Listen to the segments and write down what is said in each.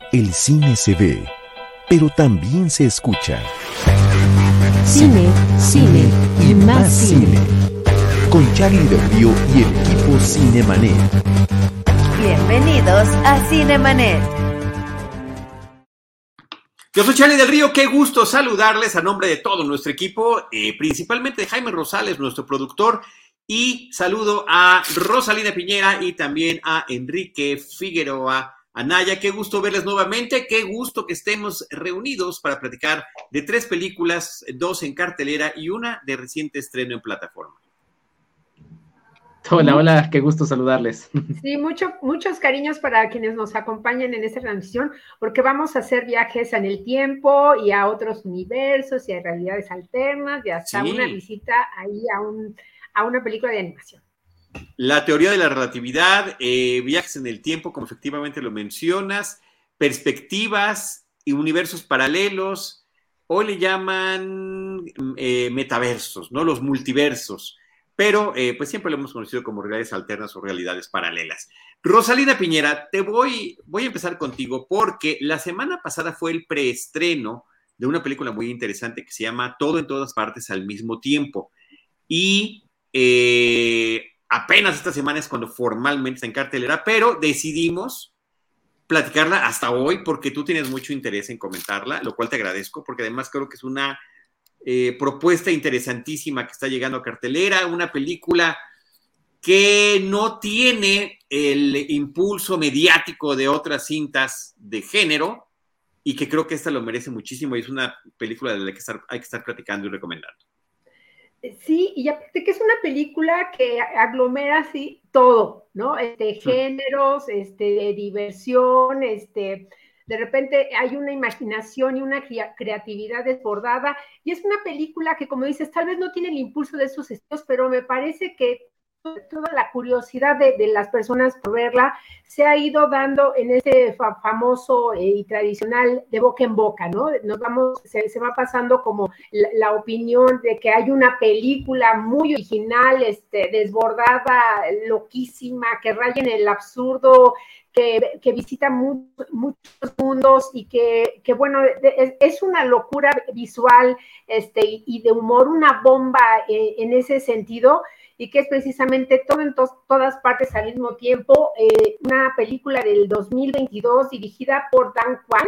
El cine se ve, pero también se escucha. Cine, cine y más cine. Con Charlie del Río y el equipo Cinemanet. Bienvenidos a Cinemanet. Yo soy Charlie del Río, qué gusto saludarles a nombre de todo nuestro equipo, eh, principalmente de Jaime Rosales, nuestro productor, y saludo a Rosalina Piñera y también a Enrique Figueroa Anaya. Qué gusto verles nuevamente, qué gusto que estemos reunidos para platicar de tres películas, dos en cartelera y una de reciente estreno en plataforma. Hola, hola, qué gusto saludarles. Sí, mucho, muchos cariños para quienes nos acompañan en esta transmisión, porque vamos a hacer viajes en el tiempo y a otros universos y a realidades alternas y hasta una visita ahí a un a una película de animación. La teoría de la relatividad, eh, viajes en el tiempo, como efectivamente lo mencionas, perspectivas y universos paralelos, hoy le llaman eh, metaversos, ¿no? Los multiversos, pero eh, pues siempre lo hemos conocido como realidades alternas o realidades paralelas. Rosalina Piñera, te voy, voy a empezar contigo porque la semana pasada fue el preestreno de una película muy interesante que se llama Todo en todas partes al mismo tiempo. Y eh, apenas esta semana cuando formalmente está en cartelera, pero decidimos platicarla hasta hoy porque tú tienes mucho interés en comentarla, lo cual te agradezco porque además creo que es una eh, propuesta interesantísima que está llegando a cartelera, una película que no tiene el impulso mediático de otras cintas de género y que creo que esta lo merece muchísimo y es una película de la que hay que estar platicando y recomendando. Sí, y aparte que es una película que aglomera así todo, ¿no? Este, géneros, este, de diversión, este, de repente hay una imaginación y una creatividad desbordada, y es una película que, como dices, tal vez no tiene el impulso de esos estilos, pero me parece que toda la curiosidad de, las personas por verla se ha ido dando en ese famoso eh, y tradicional de boca en boca, ¿no? Nos vamos, se, va pasando como la, opinión de que hay una película muy original, este, desbordada, loquísima, que raya en el absurdo, que, visita muchos mundos y que, bueno, es, una locura visual este, y de humor, una bomba eh, en ese sentido y que es precisamente en todas partes al mismo tiempo, eh, una película del 2022 dirigida por Dan Kwan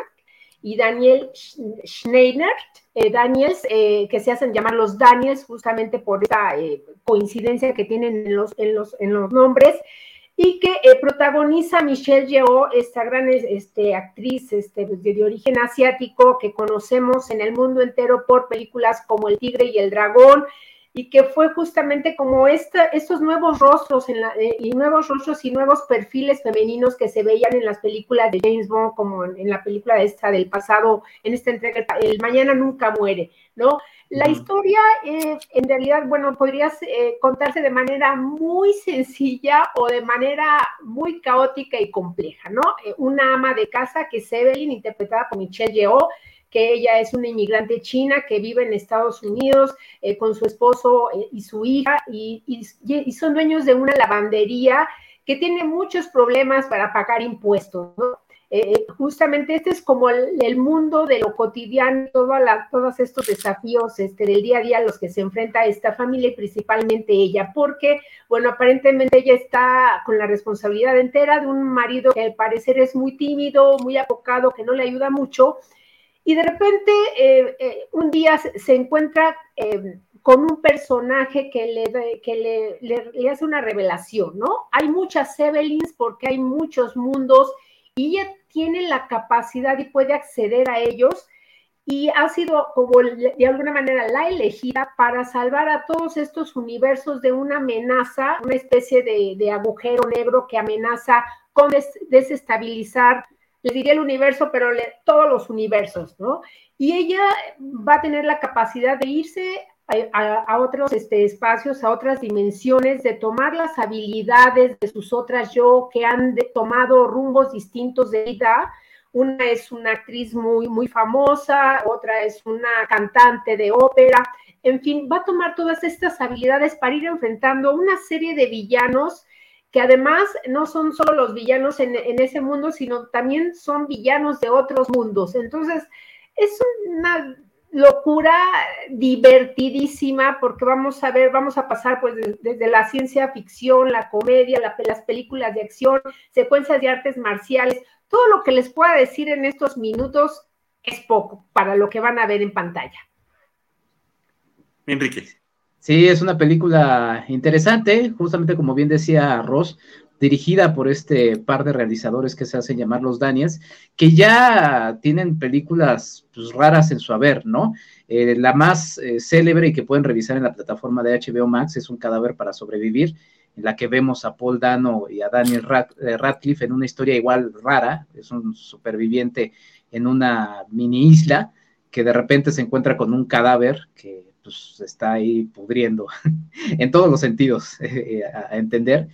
y Daniel Schneider, eh, Daniels, eh, que se hacen llamar los Daniels justamente por esta coincidencia que tienen en los, en los, en los nombres, y que protagoniza Michelle Yeoh, esta gran este, actriz este, de, origen asiático que conocemos en el mundo entero por películas como El Tigre y el Dragón, y que fue justamente como esta, estos nuevos rostros en la, eh, y nuevos rostros y nuevos perfiles femeninos que se veían en las películas de James Bond, como en, la película esta del pasado, en esta entrega, El Mañana Nunca Muere, ¿no? La historia, eh, en realidad, bueno, podría eh, contarse de manera muy sencilla o de manera muy caótica y compleja, ¿no? una ama de casa que es Evelyn, interpretada por Michelle Yeoh, que ella es una inmigrante china que vive en Estados Unidos eh, con su esposo eh, y su hija y, son dueños de una lavandería que tiene muchos problemas para pagar impuestos, eh, justamente este es como el, mundo de lo cotidiano, todos estos desafíos este, del día a día a los que se enfrenta esta familia y principalmente ella, porque, bueno, aparentemente ella está con la responsabilidad entera de un marido que al parecer es muy tímido, muy apocado, que no le ayuda mucho, y de repente eh, eh, un día se, encuentra eh, con un personaje que, le, que le, hace una revelación, ¿no? Hay muchas Evelyns porque hay muchos mundos y ella tiene la capacidad y puede acceder a ellos y ha sido como de alguna manera la elegida para salvar a todos estos universos de una amenaza, una especie de agujero negro que amenaza con desestabilizar le diría el universo, pero todos los universos, ¿no? Y ella va a tener la capacidad de irse a, otros este, espacios, a otras dimensiones, de tomar las habilidades de sus otras yo que han tomado rumbos distintos de vida. Una es una actriz muy, muy famosa, otra es una cantante de ópera. En fin, va a tomar todas estas habilidades para ir enfrentando una serie de villanos que además no son solo los villanos en, ese mundo, sino también son villanos de otros mundos. Entonces, es una locura divertidísima porque vamos a ver, vamos a pasar pues desde, la ciencia ficción, la comedia, las películas de acción, secuencias de artes marciales, todo lo que les pueda decir en estos minutos es poco para lo que van a ver en pantalla. Enrique. Sí, es una película interesante, justamente como bien decía Ross, dirigida por este par de realizadores que se hacen llamar los Daniels, que ya tienen películas pues, raras en su haber, ¿no? Eh, la más eh, célebre y que pueden revisar en la plataforma de HBO Max es Un cadáver para sobrevivir, en la que vemos a Paul Dano y a Daniel eh, Radcliffe en una historia igual rara, es un superviviente en una mini isla que de repente se encuentra con un cadáver que pues está ahí pudriendo en todos los sentidos a entender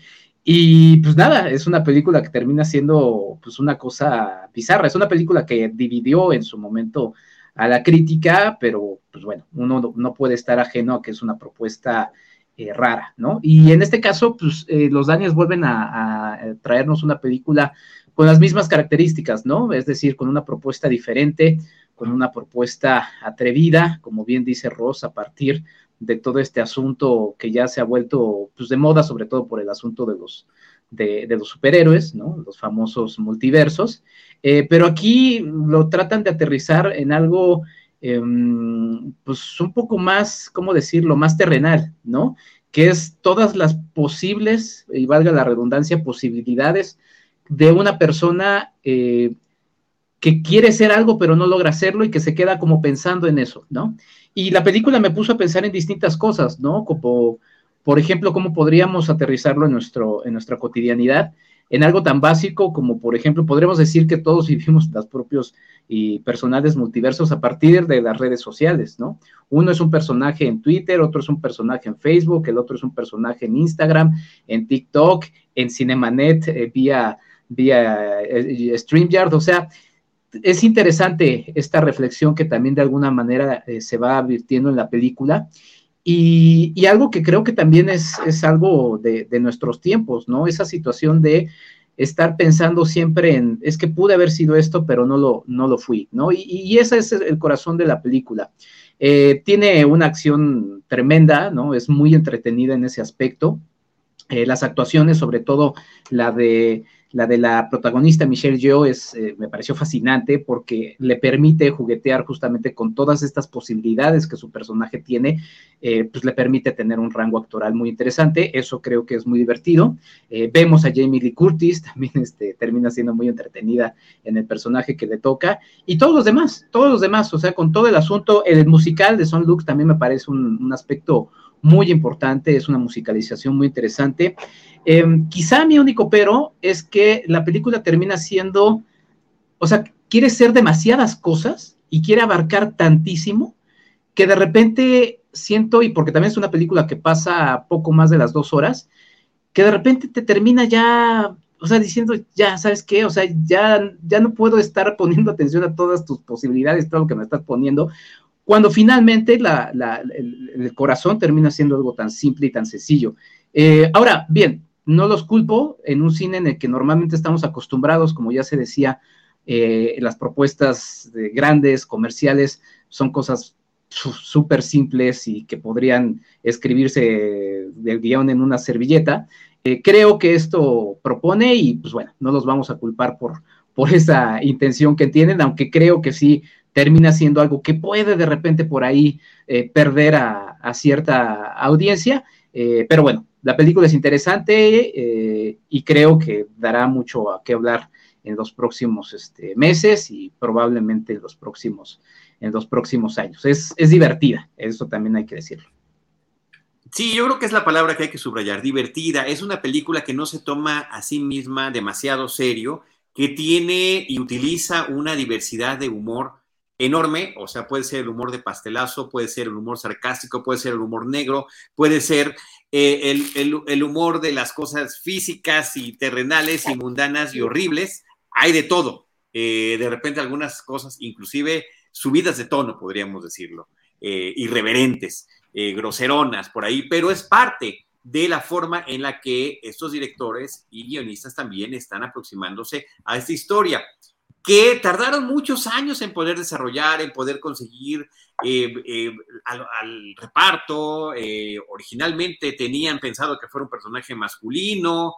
y pues nada, es una película que termina siendo pues una cosa bizarra, es una película que dividió en su momento a la crítica, pero pues bueno, uno no puede estar ajeno a que es una propuesta eh, rara, ¿no? Y en este caso, pues eh, los Daniels vuelven a, a, traernos una película con las mismas características, ¿no? Es decir, con una propuesta diferente, con una propuesta atrevida, como bien dice Ross, a partir de todo este asunto que ya se ha vuelto pues, de moda, sobre todo por el asunto de los, de, los superhéroes, ¿no? Los famosos multiversos. Eh, pero aquí lo tratan de aterrizar en algo, em, pues un poco más, ¿cómo decirlo?, más terrenal, ¿no? Que es todas las posibles, y valga la redundancia, posibilidades de una persona eh, que quiere ser algo pero no logra hacerlo y que se queda como pensando en eso, ¿no? Y la película me puso a pensar en distintas cosas, ¿no? Como, por ejemplo, cómo podríamos aterrizarlo en, nuestro, en nuestra cotidianidad, en algo tan básico como, por ejemplo, podríamos decir que todos vivimos los propios y personales multiversos a partir de las redes sociales, ¿no? Uno es un personaje en Twitter, otro es un personaje en Facebook, el otro es un personaje en Instagram, en TikTok, en Cinemanet, eh, vía, vía eh, StreamYard, o sea, es interesante esta reflexión que también de alguna manera eh, se va advirtiendo en la película. Y, algo que creo que también es, es algo de, nuestros tiempos, ¿no? Esa situación de estar pensando siempre en, es que pude haber sido esto, pero no lo, no lo fui, ¿no? Y, ese es el corazón de la película. Eh, tiene una acción tremenda, ¿no? Es muy entretenida en ese aspecto. Eh, las actuaciones, sobre todo la de la de la protagonista Michelle Yeoh es, eh, me pareció fascinante porque le permite juguetear justamente con todas estas posibilidades que su personaje tiene, eh, pues le permite tener un rango actoral muy interesante, eso creo que es muy divertido. Eh, vemos a Jamie Lee Curtis, también este, termina siendo muy entretenida en el personaje que le toca, y todos los demás, todos los demás, o sea, con todo el asunto, el musical de Son Lux también me parece un, un aspecto muy importante, es una musicalización muy interesante. Em, quizá mi único pero es que la película termina siendo, o sea, quiere ser demasiadas cosas y quiere abarcar tantísimo que de repente siento, y porque también es una película que pasa poco más de las dos horas, que de repente te termina ya, o sea, diciendo, ya, ¿sabes qué? O sea, ya, ya no puedo estar poniendo atención a todas tus posibilidades, todo lo que me estás poniendo, cuando finalmente el, corazón termina siendo algo tan simple y tan sencillo. Eh, ahora, bien, no los culpo en un cine en el que normalmente estamos acostumbrados, como ya se decía, eh, las propuestas de grandes, comerciales, son cosas súper simples y que podrían escribirse del guion en una servilleta. Eh, creo que esto propone y pues bueno, no los vamos a culpar por, por esa intención que tienen, aunque creo que sí termina siendo algo que puede de repente por ahí eh, perder a, cierta audiencia, pero bueno, la película es interesante eh, y creo que dará mucho a qué hablar en los próximos este, meses y probablemente en los próximos, en los próximos años. Es, es divertida, eso también hay que decirlo. Sí, yo creo que es la palabra que hay que subrayar, divertida. Es una película que no se toma a sí misma demasiado serio, que tiene y utiliza una diversidad de humor enorme, o sea, puede ser el humor de pastelazo, puede ser el humor sarcástico, puede ser el humor negro, puede ser eh, el, humor de las cosas físicas y terrenales y mundanas y horribles, hay de todo. Eh, de repente algunas cosas, inclusive subidas de tono, podríamos decirlo, eh, irreverentes, groseronas por ahí, pero es parte de la forma en la que estos directores y guionistas también están aproximándose a esta historia que tardaron muchos años en poder desarrollar, en poder conseguir eh, eh, al, reparto. Eh, originalmente tenían pensado que fuera un personaje masculino,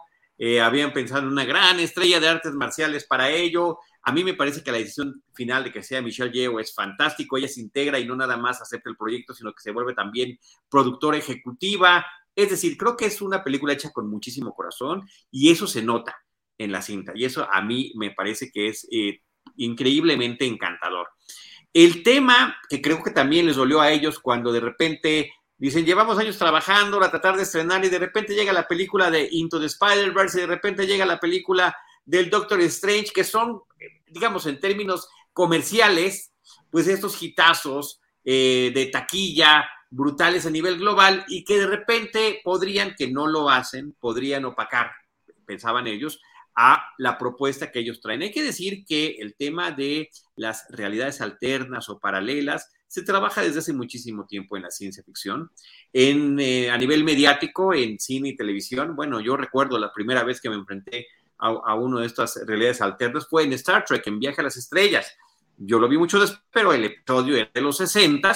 habían pensado en una gran estrella de artes marciales para ello. A mí me parece que la decisión final de que sea Michelle Yeoh es fantástico. Ella se integra y no nada más acepta el proyecto, sino que se vuelve también productora ejecutiva. Es decir, creo que es una película hecha con muchísimo corazón y eso se nota en la cinta. Y eso a mí me parece que es eh, increíblemente encantador. El tema que creo que también les dolió a ellos cuando de repente dicen, llevamos años trabajando para tratar de estrenar y de repente llega la película de Into the Spider-Verse y de repente llega la película del Doctor Strange, que son, digamos, en términos comerciales, pues estos hitazos eh, de taquilla brutales a nivel global y que de repente podrían, que no lo hacen, podrían opacar, pensaban ellos, a la propuesta que ellos traen. Hay que decir que el tema de las realidades alternas o paralelas se trabaja desde hace muchísimo tiempo en la ciencia ficción. En, eh, a nivel mediático, en cine y televisión, bueno, yo recuerdo la primera vez que me enfrenté a, a una de estas realidades alternas fue en Star Trek, en Viaje a las Estrellas. Yo lo vi mucho después, pero el episodio era de los 60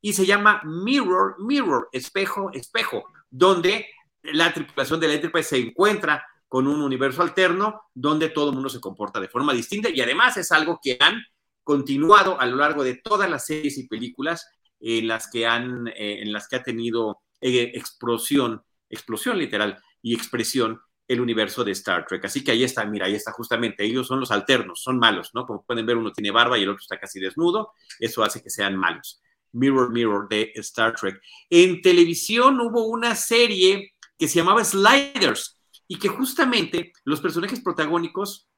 y se llama Mirror, Mirror, espejo, espejo, donde la tripulación de la Enterprise se encuentra con un universo alterno donde todo el mundo se comporta de forma distinta y además es algo que han continuado a lo largo de todas las series y películas en las que han eh, en las que ha tenido eh, explosión explosión literal y expresión el universo de Star Trek. Así que ahí está, mira, ahí está justamente, ellos son los alternos, son malos, ¿no? Como pueden ver, uno tiene barba y el otro está casi desnudo, eso hace que sean malos. Mirror Mirror de Star Trek. En televisión hubo una serie que se llamaba Sliders y que justamente los personajes protagónicos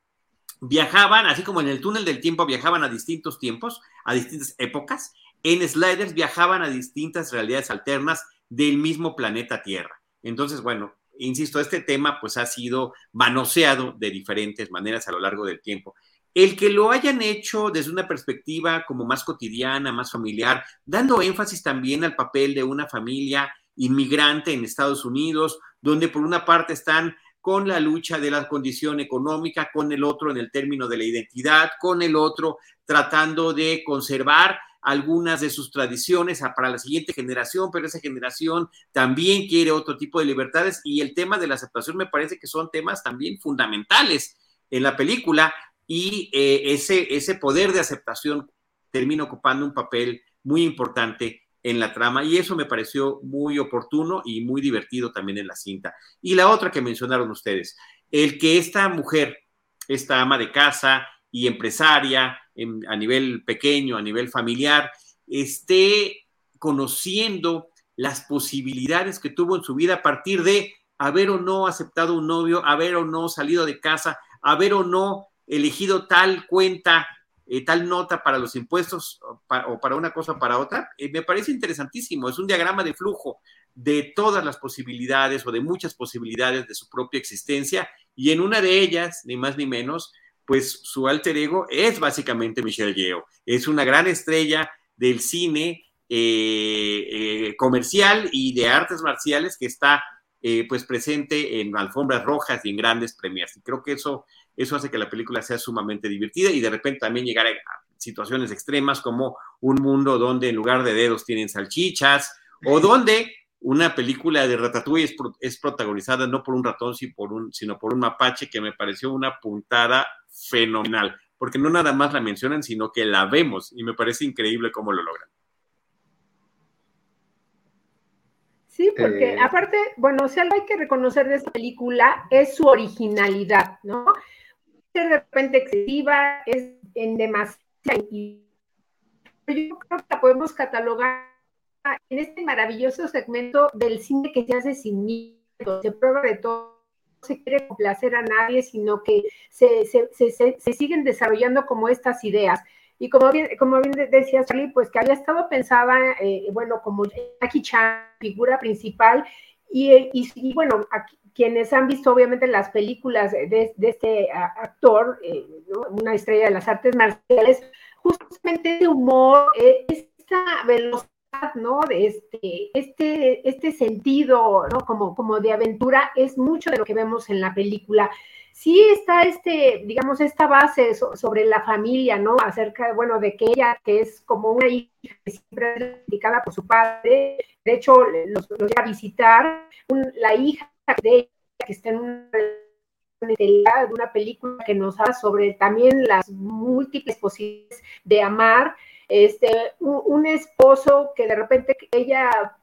viajaban, así como en el túnel del tiempo viajaban a distintos tiempos, a distintas épocas, en Sliders viajaban a distintas realidades alternas del mismo planeta Tierra. Entonces, bueno, insisto, este tema pues ha sido manoseado de diferentes maneras a lo largo del tiempo. El que lo hayan hecho desde una perspectiva como más cotidiana, más familiar, dando énfasis también al papel de una familia inmigrante en Estados Unidos, donde por una parte están con la lucha de la condición económica, con el otro en el término de la identidad, con el otro tratando de conservar algunas de sus tradiciones para la siguiente generación, pero esa generación también quiere otro tipo de libertades y el tema de la aceptación me parece que son temas también fundamentales en la película y eh, ese, ese poder de aceptación termina ocupando un papel muy importante en la trama y eso me pareció muy oportuno y muy divertido también en la cinta. Y la otra que mencionaron ustedes, el que esta mujer, esta ama de casa y empresaria a nivel pequeño, a nivel familiar, esté conociendo las posibilidades que tuvo en su vida a partir de haber o no aceptado un novio, haber o no salido de casa, haber o no elegido tal cuenta eh, tal nota para los impuestos o para, una cosa o para otra, eh, me parece interesantísimo. Es un diagrama de flujo de todas las posibilidades o de muchas posibilidades de su propia existencia y en una de ellas, ni más ni menos, pues su alter ego es básicamente Michelle Yeoh. Es una gran estrella del cine eh, comercial y de artes marciales que está pues presente en alfombras rojas y en grandes premios. Y creo que eso eso hace que la película sea sumamente divertida y de repente también llegar a situaciones extremas como un mundo donde en lugar de dedos tienen salchichas o donde una película de Ratatouille es, protagonizada no por un ratón, sino por un, sino por un mapache que me pareció una puntada fenomenal, porque no nada más la mencionan, sino que la vemos y me parece increíble cómo lo logran. Sí, porque eh, aparte, bueno, si algo hay que reconocer de esta película es su originalidad, ¿no? De repente excesiva, es en demasiado. Yo creo que la podemos catalogar en este maravilloso segmento del cine que se hace sin miedo, se prueba de todo, no se quiere complacer a nadie, sino que se, siguen desarrollando como estas ideas. Y como bien, como bien decía Charlie, pues que había estado pensada, eh, bueno, como Jackie Chan, figura principal, y, y, y bueno, aquí, quienes han visto obviamente las películas de, este actor, eh, una estrella de las artes marciales, justamente ese humor, esta velocidad ¿no? Este, este, este sentido, ¿no? Como, como de aventura es mucho de lo que vemos en la película. Sí está este, digamos, esta base sobre la familia, ¿no? Acerca, bueno, de que ella, que es como una hija que siempre es dedicada por su padre, de hecho, los, los a visitar, la hija de ella, que está en una película que nos habla sobre también las múltiples posibilidades de amar, este, un, esposo que de repente ella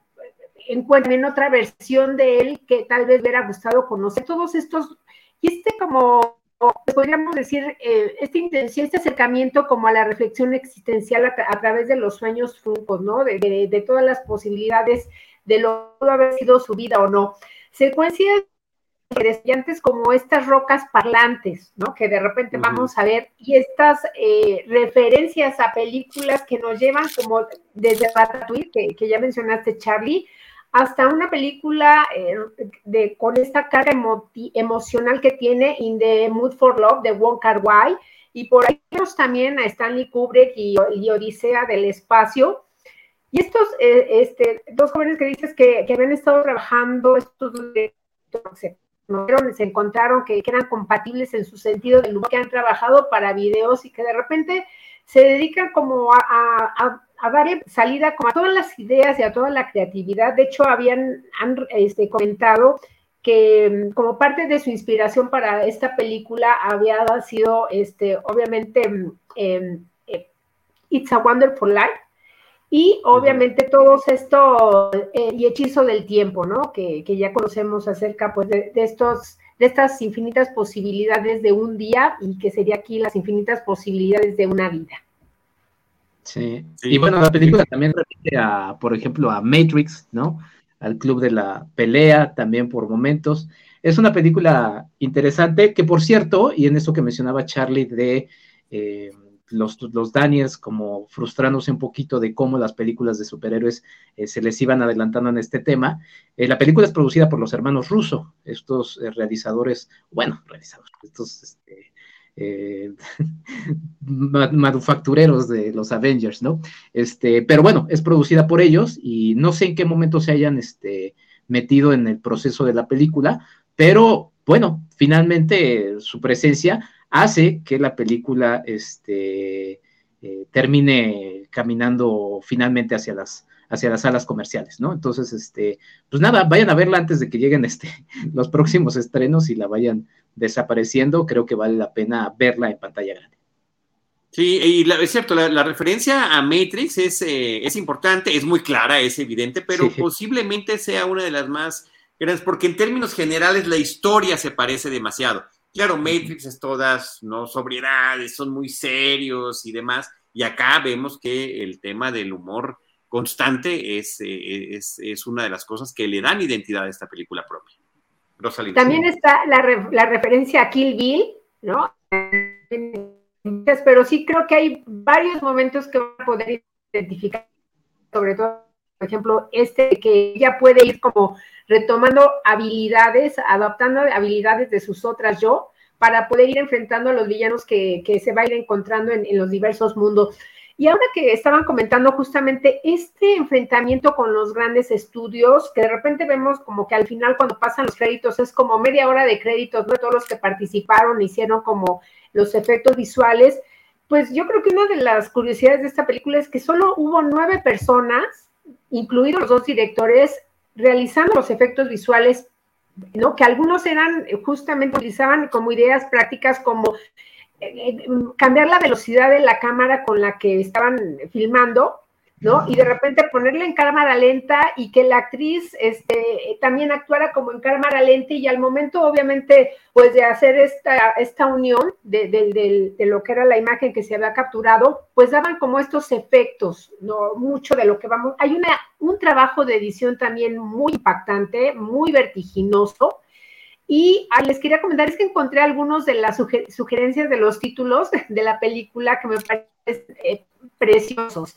encuentra en otra versión de él que tal vez le hubiera gustado conocer, todos estos, y este como podríamos decir, eh, intención, este acercamiento como a la reflexión existencial a, través de los sueños fruncos, ¿no? De, de, todas las posibilidades de lo que haber sido su vida o no. Secuencias interesantes como estas rocas parlantes, ¿no? Que de repente vamos a ver, y estas eh, referencias a películas que nos llevan como desde Ratatouille, que, que ya mencionaste, Charlie, hasta una película eh, de, con esta carga emocional que tiene In the Mood for Love de Wong Kar Wai, y por ahí tenemos también a Stanley Kubrick y, Odisea del Espacio, y estos eh, este, dos jóvenes que dices que, que habían estado trabajando estos se encontraron que, eran compatibles en su sentido del humor, que han trabajado para videos y que de repente se dedican como a, dar salida como a todas las ideas y a toda la creatividad. De hecho, habían han, este, comentado que mm, como parte de su inspiración para esta película había sido, este, obviamente, mm, em, eh, It's a Wonderful Life, y obviamente todo esto eh, y hechizo del tiempo, ¿no? Que, ya conocemos acerca pues de, estos de estas infinitas posibilidades de un día y que sería aquí las infinitas posibilidades de una vida. Sí. Y bueno, la película también repite a, por ejemplo, a Matrix, ¿no? Al club de la pelea, también por momentos. Es una película interesante que, por cierto, y en eso que mencionaba Charlie de eh, los, los Daniels como frustrándose un poquito de cómo las películas de superhéroes eh, se les iban adelantando en este tema. Eh, la película es producida por los hermanos Russo, estos eh, realizadores, bueno, realizadores, estos este, manufactureros de los Avengers, ¿no? Este, pero bueno, es producida por ellos y no sé en qué momento se hayan este, metido en el proceso de la película, pero bueno, finalmente su presencia hace que la película este, eh, termine caminando finalmente hacia las, hacia las salas comerciales, ¿no? Entonces, este, pues nada, vayan a verla antes de que lleguen este, los próximos estrenos y la vayan desapareciendo. Creo que vale la pena verla en pantalla grande. Sí, y es cierto, la, referencia a Matrix es, eh, es, importante, es muy clara, es evidente, pero posiblemente sea una de las más grandes, porque en términos generales la historia se parece demasiado. Claro, Matrix es todas, ¿no? Sobriedades, son muy serios y demás. Y acá vemos que el tema del humor constante es, eh, es, una de las cosas que le dan identidad a esta película propia. También está la, la, referencia a Kill Bill, ¿no? Pero sí creo que hay varios momentos que van a poder identificar, sobre todo, por ejemplo, este que ella puede ir como retomando habilidades, adaptando habilidades de sus otras yo, para poder ir enfrentando a los villanos que, se va a ir encontrando en, los diversos mundos. Y ahora que estaban comentando justamente este enfrentamiento con los grandes estudios, que de repente vemos como que al final cuando pasan los créditos es como media hora de créditos, ¿no? Todos los que participaron hicieron como los efectos visuales. Pues yo creo que una de las curiosidades de esta película es que solo hubo nueve personas, incluidos los dos directores, realizando los efectos visuales, ¿no? Que algunos eran, eh, justamente utilizaban como ideas prácticas como eh, eh, cambiar la velocidad de la cámara con la que estaban filmando ¿no? Y de repente ponerla en cámara lenta y que la actriz este, también actuara como en cámara lenta y al momento, obviamente, pues de hacer esta, esta unión de, lo que era la imagen que se había capturado, pues daban como estos efectos, ¿no? Mucho de lo que vamos. Hay una, un trabajo de edición también muy impactante, muy vertiginoso. Y ah, les quería comentar, es que encontré algunos de las sugerencias de los títulos de la película que me parecen eh, preciosos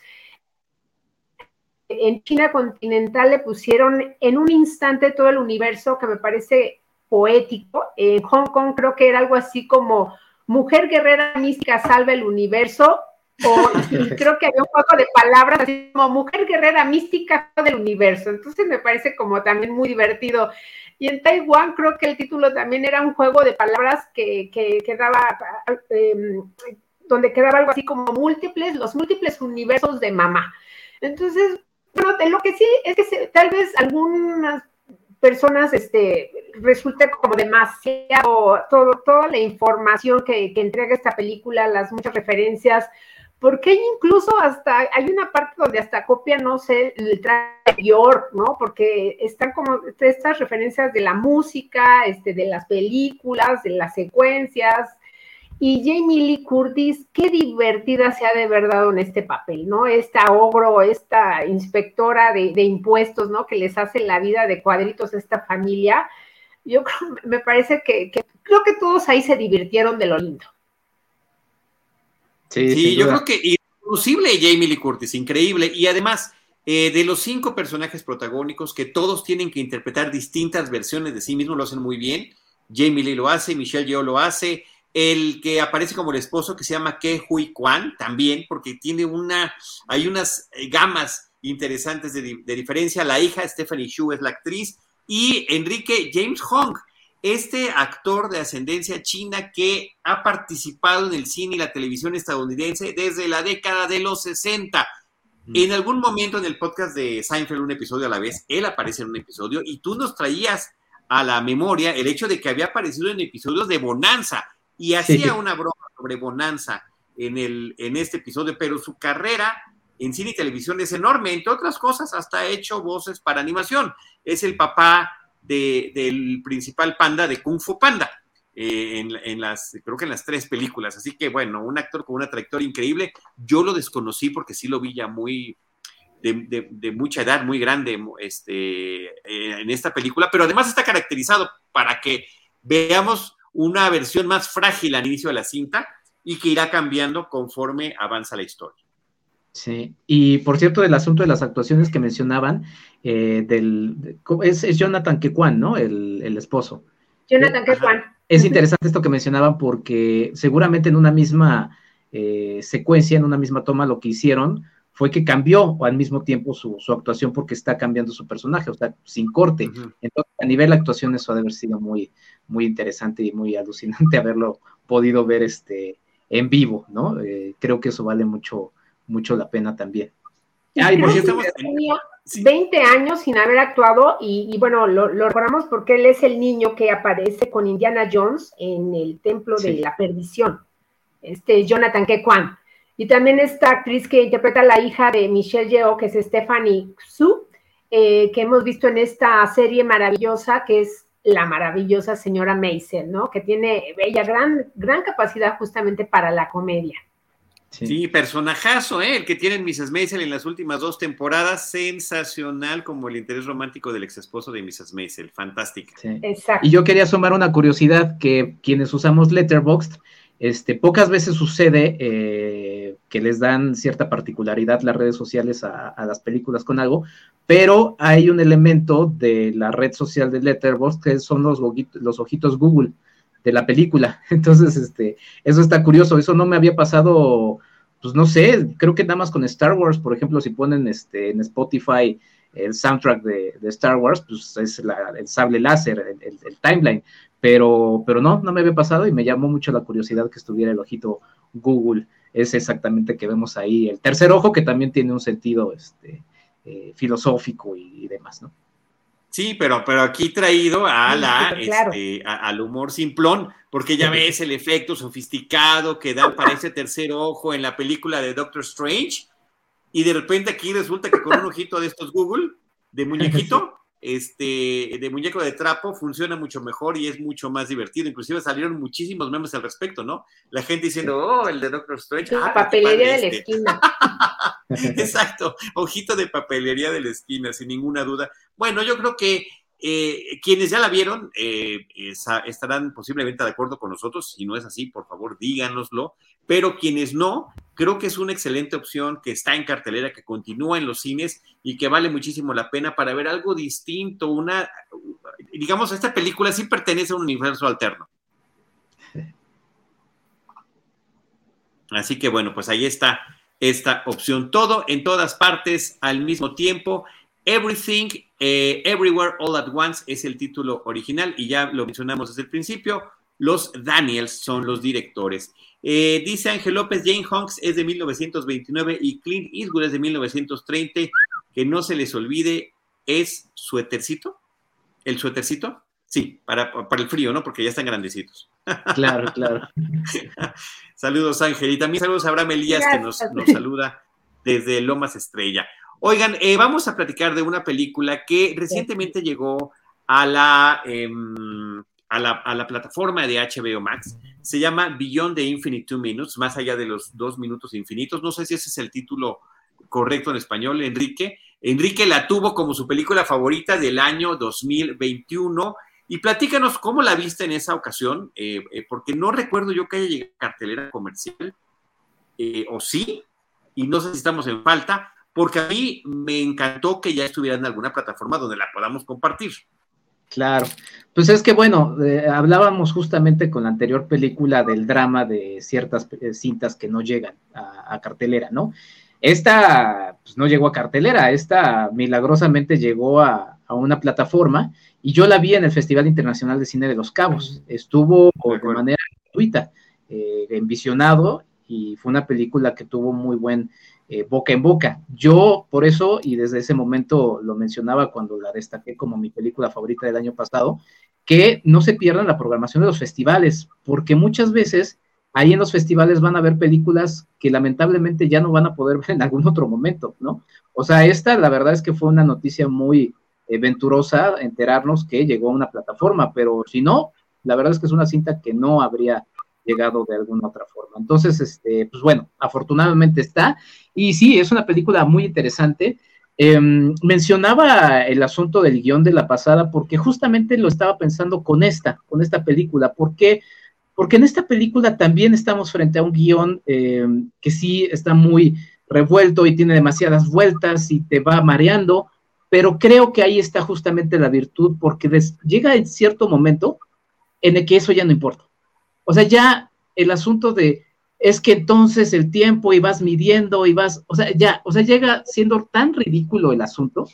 en China continental le pusieron en un instante todo el universo que me parece poético. En Hong Kong creo que era algo así como Mujer guerrera mística salva el universo O creo que había un juego de palabras así como mujer guerrera mística del universo. Entonces me parece como también muy divertido. Y en Taiwán creo que el título también era un juego de palabras que, que, daba, em, donde quedaba algo así como múltiples, los múltiples universos de mamá. Entonces, bueno, lo que sí es que tal vez algunas personas este, resulta como demasiado todo, toda la información que, que, entrega esta película, las muchas referencias, porque incluso hasta, hay una parte donde hasta copia, no sé, el traje York, ¿no? Porque están como estas referencias de la música, este, de las películas, de las secuencias, y Jamie Lee Curtis, qué divertida se ha de verdad dado en este papel, ¿no? Esta ogro, esta inspectora de, impuestos, ¿no? Que les hace la vida de cuadritos a esta familia. Yo creo, me parece que, creo que todos ahí se divirtieron de lo lindo. Sí, yo creo que inclusive Jamie Lee Curtis, increíble. Y además, eh, de los cinco personajes protagónicos que todos tienen que interpretar distintas versiones de sí mismos, lo hacen muy bien. Jamie Lee lo hace, Michelle Yeoh lo hace, el que aparece como el esposo que se llama Ke Hui Kwan también, porque tiene una, hay unas eh, gamas interesantes de, diferencia. La hija Stephanie Xu es la actriz y Enrique James Hong, este actor de ascendencia china que ha participado en el cine y la televisión estadounidense desde la década de los 60. Mm. En algún momento en el podcast de Seinfeld, un episodio a la vez, él aparece en un episodio y tú nos traías a la memoria el hecho de que había aparecido en episodios de Bonanza y hacía una broma sobre Bonanza en, el, en este episodio, pero su carrera en cine y televisión es enorme, entre otras cosas, hasta ha hecho voces para animación. Es el papá del principal panda de Kung Fu Panda. Eh, en, las, creo que en las tres películas. Así que bueno, un actor con una trayectoria increíble. Yo lo desconocí porque sí lo vi ya muy, de, mucha edad, muy grande este, eh, en esta película, pero además está caracterizado para que veamos una versión más frágil al inicio de la cinta y que irá cambiando conforme avanza la historia. Sí, y por cierto, del asunto de las actuaciones que mencionaban, eh, del, es, Jonathan Kekwan, ¿no? El, esposo. Jonathan Kekwan. Es interesante esto que mencionaban porque seguramente en una misma eh, secuencia, en una misma toma, lo que hicieron fue que cambió al mismo tiempo su, actuación porque está cambiando su personaje, o sea, sin corte. Entonces, a nivel de actuación, eso ha de haber sido muy, muy interesante y muy alucinante haberlo podido ver este, en vivo, ¿no? Eh, creo que eso vale mucho, mucho la pena también. Ay, porque estamos... 20 años sin haber actuado y, bueno, lo, recordamos porque él es el niño que aparece con Indiana Jones en el Templo de la Perdición, este Jonathan Kekwan. Y también esta actriz que interpreta a la hija de Michelle Yeoh, que es Stephanie Su, eh, que hemos visto en esta serie maravillosa, que es la maravillosa señora Maisel, ¿no? Que tiene ella gran, gran capacidad justamente para la comedia. Sí, personajazo, ¿eh? El que tiene Mrs. Maisel en las últimas dos temporadas, sensacional como el interés romántico del ex esposo de Mrs. Maisel, fantástica. Exacto. Y yo quería sumar una curiosidad que quienes usamos Letterboxd, este, pocas veces sucede eh, que les dan cierta particularidad las redes sociales a, las películas con algo, pero hay un elemento de la red social de Letterboxd que son los, ojitos Google de la película. Entonces, este, eso está curioso, eso no me había pasado, pues no sé, creo que nada más con Star Wars, por ejemplo, si ponen este, en Spotify el soundtrack de, Star Wars, pues es el sable láser, el timeline, pero, pero no, no me había pasado y me llamó mucho la curiosidad que estuviera el ojito Google. Es exactamente que vemos ahí el tercer ojo que también tiene un sentido este, eh, filosófico y, demás, ¿no? Sí, pero, pero aquí traído a la, este, al humor simplón, porque ya ves el efecto sofisticado que dan para ese tercer ojo en la película de Doctor Strange, y de repente aquí resulta que con un ojito de estos Google, de muñequito, este, de muñeco de trapo funciona mucho mejor y es mucho más divertido. Inclusive salieron muchísimos memes al respecto, ¿no? La gente diciendo, oh, el de Doctor Strange. Ah, papelería de la este". esquina. Exacto, ojito de papelería de la esquina, sin ninguna duda. Bueno, yo creo que eh, quienes ya la vieron eh, estarán posiblemente de acuerdo con nosotros. Si no es así, por favor, díganoslo. Pero quienes no, creo que es una excelente opción que está en cartelera, que continúa en los cines y que vale muchísimo la pena para ver algo distinto. Una, digamos, esta película sí pertenece a un universo alterno. Así que bueno, pues ahí está esta opción. Todo en todas partes al mismo tiempo. Everything, eh, Everywhere, All at Once es el título original y ya lo mencionamos desde el principio. Los Daniels son los directores. Eh, dice Ángel López, Jane Honks es de 1929 y Clint Eastwood es de 1930. Que no se les olvide, es suétercito. ¿El suétercito? Sí, para, para el frío, ¿no? Porque ya están grandecitos. Claro, claro. saludos, Ángel. Y también saludos a Abraham Elías, que nos, nos saluda desde Lomas Estrella. Oigan, eh, vamos a platicar de una película que recientemente llegó a la, em, a la, a la plataforma de HBO Max. Se llama Beyond the Infinite Two Minutes, más allá de los dos minutos infinitos. No sé si ese es el título correcto en español, Enrique. Enrique la tuvo como su película favorita del año 2021 y platícanos cómo la viste en esa ocasión, eh, eh, porque no recuerdo yo que haya llegado a cartelera comercial, eh, o sí, y no sé si estamos en falta, porque a mí me encantó que ya estuviera en alguna plataforma donde la podamos compartir. Claro, pues es que bueno, hablábamos justamente con la anterior película del drama de ciertas cintas que no llegan a, cartelera, ¿no? Esta pues, no llegó a cartelera, esta milagrosamente llegó a, a una plataforma y yo la vi en el Festival Internacional de Cine de Los Cabos. Estuvo de, manera gratuita, eh, envisionado, y fue una película que tuvo muy buen eh, boca en boca. Yo, por eso, y desde ese momento lo mencionaba cuando la destaqué como mi película favorita del año pasado, que no se pierdan la programación de los festivales, porque muchas veces ahí en los festivales van a ver películas que lamentablemente ya no van a poder ver en algún otro momento, ¿no? O sea, esta la verdad es que fue una noticia muy, venturosa enterarnos que llegó a una plataforma, pero si no, la verdad es que es una cinta que no habría llegado de alguna otra forma. Entonces, este, pues bueno, afortunadamente está. Y sí, es una película muy interesante. Em, mencionaba el asunto del guion de la pasada porque justamente lo estaba pensando con esta, con esta película. ¿Por qué? Porque en esta película también estamos frente a un guion em, que sí está muy revuelto y tiene demasiadas vueltas y te va mareando, pero creo que ahí está justamente la virtud, porque llega en cierto momento en el que eso ya no importa. O sea, ya el asunto de es que entonces el tiempo y vas midiendo y vas, o sea, ya, o sea, llega siendo tan ridículo el asunto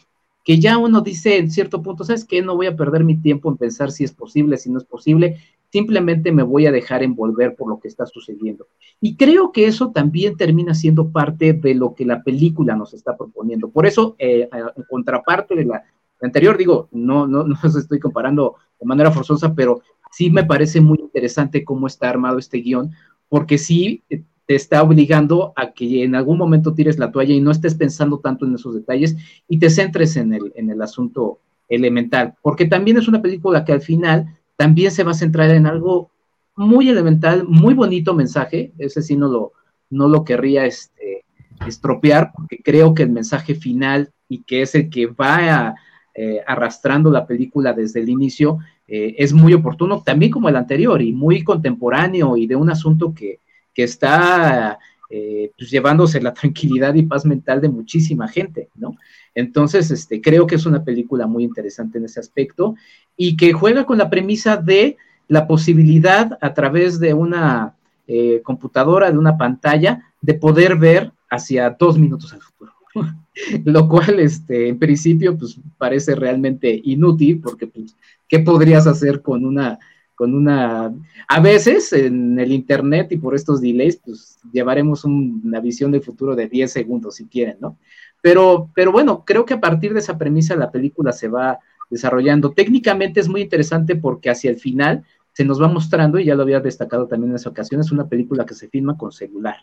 que ya uno dice en cierto punto, ¿sabes qué? No voy a perder mi tiempo en pensar si es posible, si no es posible, simplemente me voy a dejar envolver por lo que está sucediendo. Y creo que eso también termina siendo parte de lo que la película nos está proponiendo. Por eso, eh, en contraparte de la, anterior, digo, no, no, no estoy comparando de manera forzosa, pero sí me parece muy interesante cómo está armado este guion, porque sí te está obligando a que en algún momento tires la toalla y no estés pensando tanto en esos detalles y te centres en el, en el asunto elemental, porque también es una película que al final también se va a centrar en algo muy elemental, muy bonito mensaje, ese sí no lo, no lo querría este, estropear, porque creo que el mensaje final y que es el que va eh, arrastrando la película desde el inicio, eh, es muy oportuno, también como el anterior, y muy contemporáneo y de un asunto que, que está eh, pues llevándose la tranquilidad y paz mental de muchísima gente, ¿no? Entonces, este, creo que es una película muy interesante en ese aspecto y que juega con la premisa de la posibilidad a través de una eh, computadora, de una pantalla, de poder ver hacia dos minutos al futuro. Lo cual, este, en principio, pues parece realmente inútil, porque, pues, ¿qué podrías hacer con una, con una, a veces en el internet y por estos delays, pues llevaremos una visión del futuro de 10 segundos si quieren, ¿no? Pero, pero bueno, creo que a partir de esa premisa la película se va desarrollando. Técnicamente es muy interesante porque hacia el final se nos va mostrando, y ya lo había destacado también en esa ocasión, es una película que se filma con celular.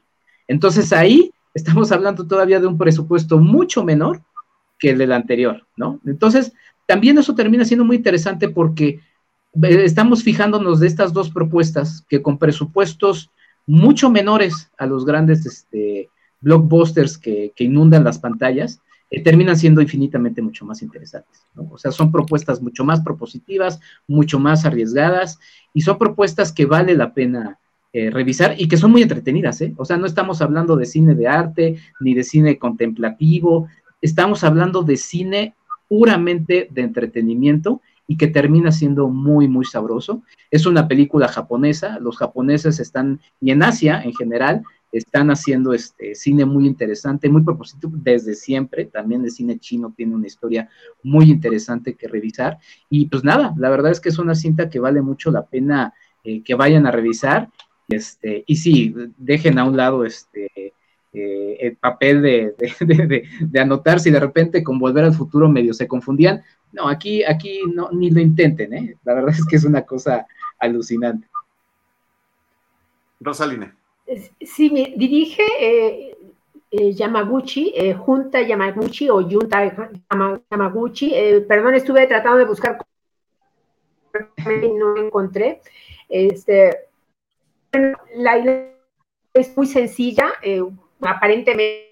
Entonces ahí estamos hablando todavía de un presupuesto mucho menor que el del anterior, ¿no? Entonces, también eso termina siendo muy interesante porque eh, estamos fijándonos de estas dos propuestas que con presupuestos mucho menores a los grandes este, blockbusters que, inundan las pantallas, eh, terminan siendo infinitamente mucho más interesantes. O sea, son propuestas mucho más propositivas, mucho más arriesgadas y son propuestas que vale la pena eh, revisar y que son muy entretenidas. ¿eh? O sea, no estamos hablando de cine de arte ni de cine contemplativo, estamos hablando de cine puramente de entretenimiento y que termina siendo muy, muy sabroso. Es una película japonesa, los japoneses están, y en Asia en general, están haciendo este cine muy interesante, muy propositivo desde siempre. También el cine chino tiene una historia muy interesante que revisar. Y pues nada, la verdad es que es una cinta que vale mucho la pena eh, que vayan a revisar. Este, y sí, dejen a un lado este, eh, el papel de, de, anotar si de repente con Volver al Futuro medio se confundían. No, aquí, aquí no, ni lo intenten, ¿eh? La verdad es que es una cosa alucinante. Rosalina. Sí, me dirige eh, eh, Yamaguchi, eh, Junta Yamaguchi o Junta Yamaguchi. perdón, estuve tratando de buscar, no encontré. Este, la idea es muy sencilla, aparentemente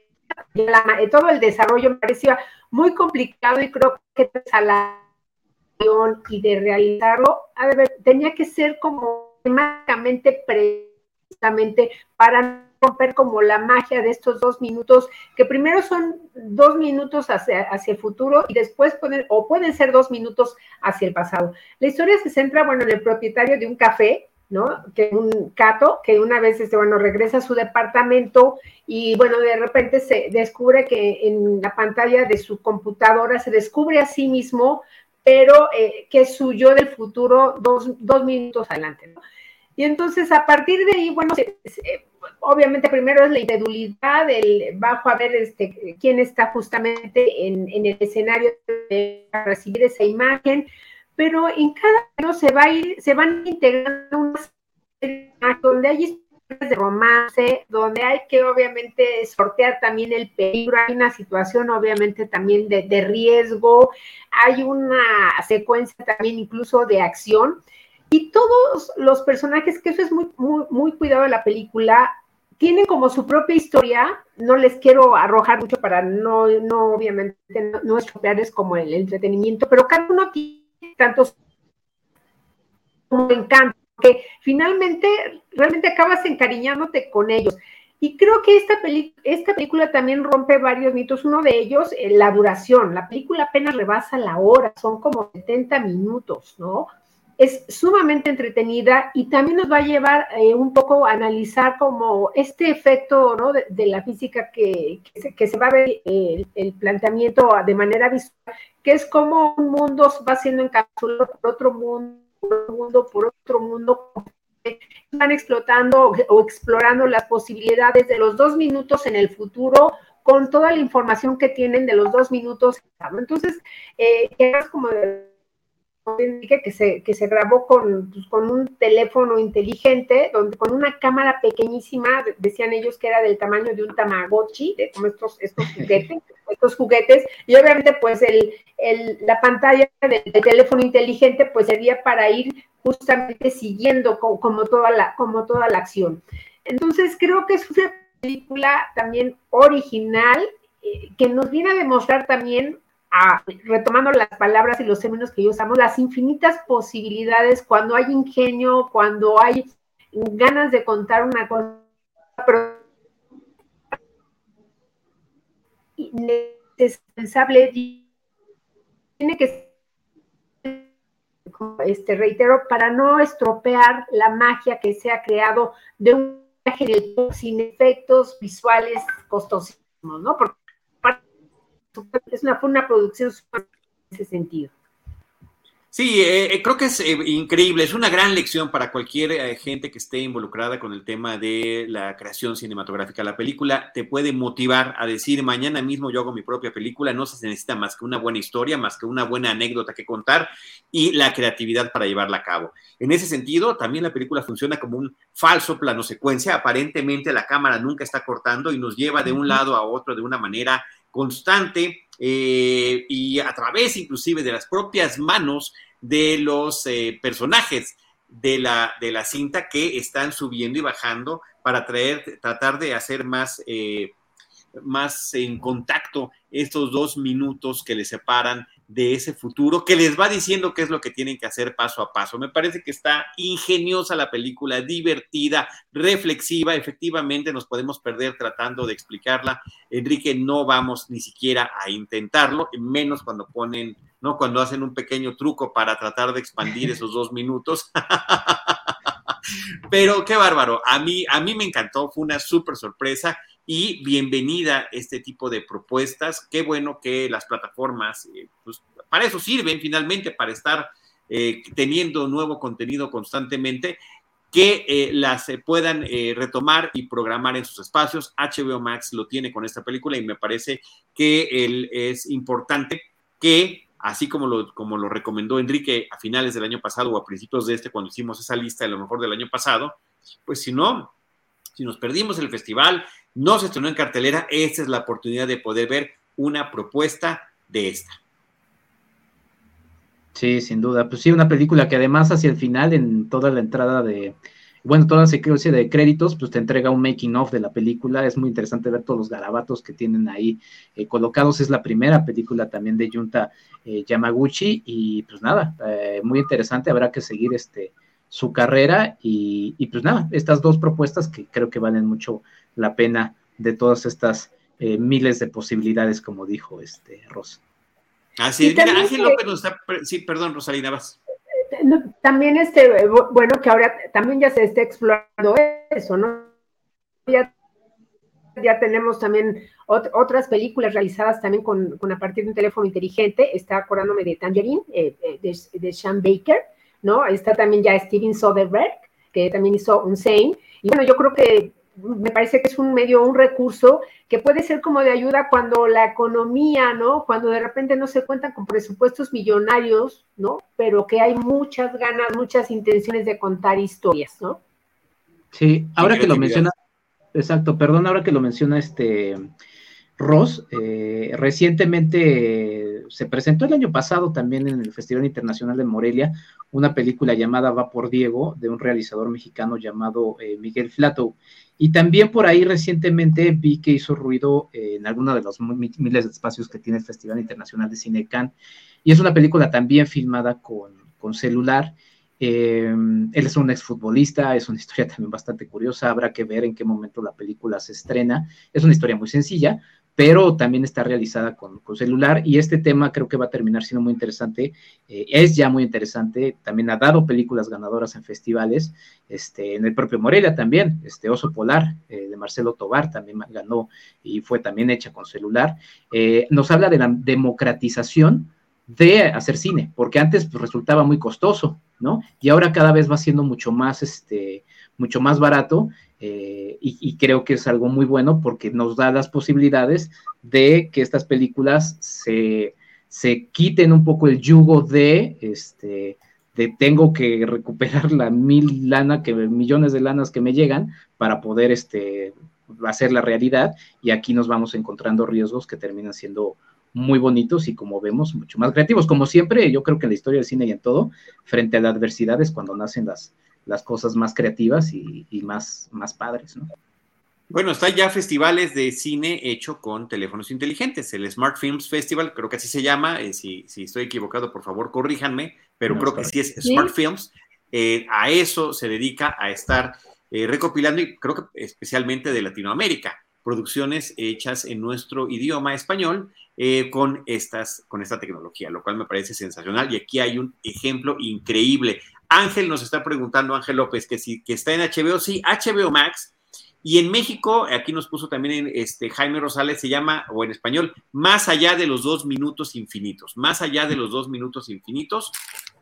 todo el desarrollo me parecía muy complicado y creo que a la y de realizarlo, tenía que ser como temáticamente precisamente para romper como la magia de estos dos minutos, que primero son dos minutos hacia, hacia el futuro y después pueden, o pueden ser dos minutos hacia el pasado. La historia se centra, bueno, en el propietario de un café, ¿no? Que un cato, que una vez, este, bueno, regresa a su departamento y, bueno, de repente se descubre que en la pantalla de su computadora se descubre a sí mismo pero eh, que es su yo del futuro dos, minutos adelante, ¿no? Y entonces a partir de ahí, bueno, obviamente primero es la incredulidad, el bajo a ver este, quién está justamente en, el escenario para recibir esa imagen, pero en cada uno se va a ir, se van integrando unas donde hay de romance, donde hay que obviamente sortear también el peligro, hay una situación obviamente también de, riesgo, hay una secuencia también incluso de acción, y todos los personajes, que eso es muy, muy, muy cuidado de la película, tienen como su propia historia, no les quiero arrojar mucho para no, no obviamente, no, no estropearles como el entretenimiento, pero cada uno tiene tantos como encanto que finalmente realmente acabas encariñándote con ellos. Y creo que esta, esta película también rompe varios mitos. Uno de ellos, eh, la duración. La película apenas rebasa la hora, son como 70 minutos, ¿no? Es sumamente entretenida y también nos va a llevar eh, un poco a analizar como este efecto ¿no? de, la física que, que, se, va a ver eh, el, planteamiento de manera visual, que es como un mundo va siendo encapsulado por otro mundo por mundo, por otro mundo, están explotando o explorando las posibilidades de los dos minutos en el futuro con toda la información que tienen de los dos minutos. Entonces, eh, es como que se, que se grabó con, pues, con un teléfono inteligente, donde con una cámara pequeñísima, decían ellos que era del tamaño de un tamagotchi, de como estos, estos juguetes, estos juguetes, y obviamente pues el, el, la pantalla del, teléfono inteligente pues sería para ir justamente siguiendo como, toda la, como toda la acción. Entonces creo que es una película también original eh, que nos viene a demostrar también retomando las palabras y los términos que yo usamos, las infinitas posibilidades cuando hay ingenio, cuando hay ganas de contar una cosa, pero indispensable tiene que este reitero para no estropear la magia que se ha creado de un viaje sin efectos visuales costosísimos, ¿no? Porque es una, fue una producción en ese sentido. Sí, eh, eh, creo que es eh, increíble, es una gran lección para cualquier gente que esté involucrada con el tema de la creación cinematográfica. La película te puede motivar a decir, mañana mismo yo hago mi propia película, no se necesita más que una buena historia, más que una buena anécdota que contar y la creatividad para llevarla a cabo. En ese sentido, también la película funciona como un falso plano secuencia, aparentemente la cámara nunca está cortando y nos lleva de un lado a otro de una manera constante eh, y a través inclusive de las propias manos de los eh, personajes de la, de la cinta que están subiendo y bajando para traer, tratar de hacer más, eh, más en contacto estos dos minutos que les separan de ese futuro que les va diciendo qué es lo que tienen que hacer paso a paso. Me parece que está ingeniosa la película, divertida, reflexiva. Efectivamente, nos podemos perder tratando de explicarla. Enrique, no vamos ni siquiera a intentarlo, menos cuando ponen, ¿no? Cuando hacen un pequeño truco para tratar de expandir esos dos minutos. Pero qué bárbaro. A mí, a mí me encantó, fue una súper sorpresa y bienvenida este tipo de propuestas. Qué bueno que las plataformas, eh, pues, para eso sirven finalmente, para estar eh, teniendo nuevo contenido constantemente, que eh, las puedan retomar y programar en sus espacios. HBO Max lo tiene con esta película y me parece que es importante que así como lo, como lo recomendó Enrique a finales del año pasado o a principios de este, cuando hicimos esa lista de lo mejor del año pasado, pues si no, si nos perdimos el festival, no se estrenó en cartelera, esta es la oportunidad de poder ver una propuesta de esta. Sí, sin duda. Pues sí, una película que además hacia el final, en toda la entrada de, bueno, toda la secuencia de créditos, pues te entrega un making of de la película. Es muy interesante ver todos los garabatos que tienen ahí eh, colocados. Es la primera película también de Junta eh, Yamaguchi y pues nada, eh, muy interesante. Habrá que seguir este su carrera y, pues nada, estas dos propuestas que creo que valen mucho la pena de todas estas miles de posibilidades, como dijo este Rosa. Así es, Ángel López nos está, sí, perdón, Rosalina, vas también este, bueno, que ahora también ya se está explorando eso, ¿no? Ya, ya tenemos también otras películas realizadas también con, a partir de un teléfono inteligente. Está acordándome de Tangerine, eh, eh, de, de, Sean Baker, ¿no? Está también ya Steven Soderbergh, que también hizo un Sane. Y bueno, yo creo que me parece que es un medio, un recurso que puede ser como de ayuda cuando la economía, ¿no? Cuando de repente no se cuentan con presupuestos millonarios, ¿no? Pero que hay muchas ganas, muchas intenciones de contar historias, ¿no? Sí, ahora que lo menciona, exacto, perdón, ahora que lo menciona este Ross, eh, recientemente se presentó el año pasado también en el Festival Internacional de Morelia una película llamada Va por Diego de un realizador mexicano llamado eh, Miguel Flato. Y también por ahí recientemente vi que hizo ruido eh, en alguno de los miles de espacios que tiene el Festival Internacional de Cine Cannes. Y es una película también filmada con, con celular. Eh, él es un exfutbolista, es una historia también bastante curiosa, habrá que ver en qué momento la película se estrena. Es una historia muy sencilla, pero también está realizada con, celular y este tema creo que va a terminar siendo muy interesante, eh, es ya muy interesante, también ha dado películas ganadoras en festivales, este, en el propio Morelia también, este Oso Polar eh, de Marcelo Tobar también ganó y fue también hecha con celular, eh, nos habla de la democratización de hacer cine, porque antes pues, resultaba muy costoso, ¿no? Y ahora cada vez va siendo mucho más, este, mucho más barato eh, y, creo que es algo muy bueno porque nos da las posibilidades de que estas películas se, quiten un poco el yugo de, este, de tengo que recuperar la mil lana, que, millones de lanas que me llegan para poder este, hacer la realidad y aquí nos vamos encontrando riesgos que terminan siendo muy bonitos y como vemos mucho más creativos. Como siempre, yo creo que en la historia del cine y en todo, frente a las adversidades, cuando nacen las, las cosas más creativas y, más, más padres, ¿no? Bueno, está ya festivales de cine hecho con teléfonos inteligentes. El Smart Films Festival, creo que así se llama. Eh, si, si, estoy equivocado, por favor, corríjanme, pero creo que sí es Smart Films. Eh, a eso se dedica a estar eh, recopilando, y creo que especialmente de Latinoamérica, producciones hechas en nuestro idioma español con, estas, con esta tecnología, lo cual me parece sensacional. Y aquí hay un ejemplo increíble. Ángel nos está preguntando, Ángel López, que si que está en HBO, sí, HBO Max. Y en México, aquí nos puso también este, Jaime Rosales, se llama, o en español, Más allá de los dos minutos infinitos. Más allá de los dos minutos infinitos